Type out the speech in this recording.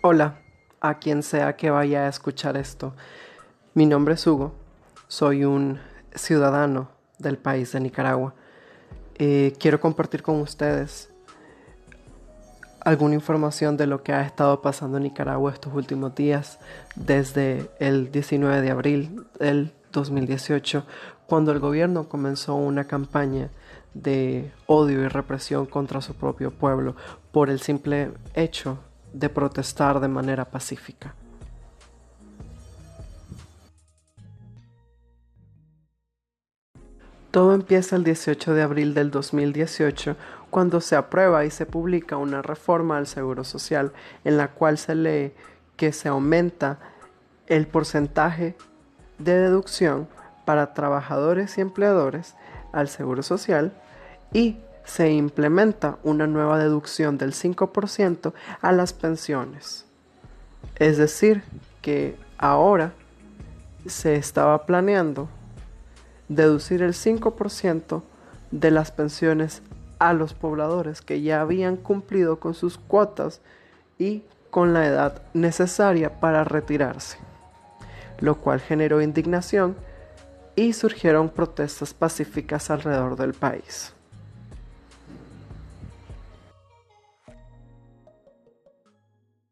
Hola, a quien sea que vaya a escuchar esto. Mi nombre es Hugo, soy un ciudadano del país de Nicaragua. Eh, quiero compartir con ustedes alguna información de lo que ha estado pasando en Nicaragua estos últimos días, desde el 19 de abril del 2018, cuando el gobierno comenzó una campaña de odio y represión contra su propio pueblo por el simple hecho de protestar de manera pacífica. Todo empieza el 18 de abril del 2018 cuando se aprueba y se publica una reforma al Seguro Social en la cual se lee que se aumenta el porcentaje de deducción para trabajadores y empleadores al Seguro Social y se implementa una nueva deducción del 5% a las pensiones. Es decir, que ahora se estaba planeando deducir el 5% de las pensiones a los pobladores que ya habían cumplido con sus cuotas y con la edad necesaria para retirarse, lo cual generó indignación y surgieron protestas pacíficas alrededor del país.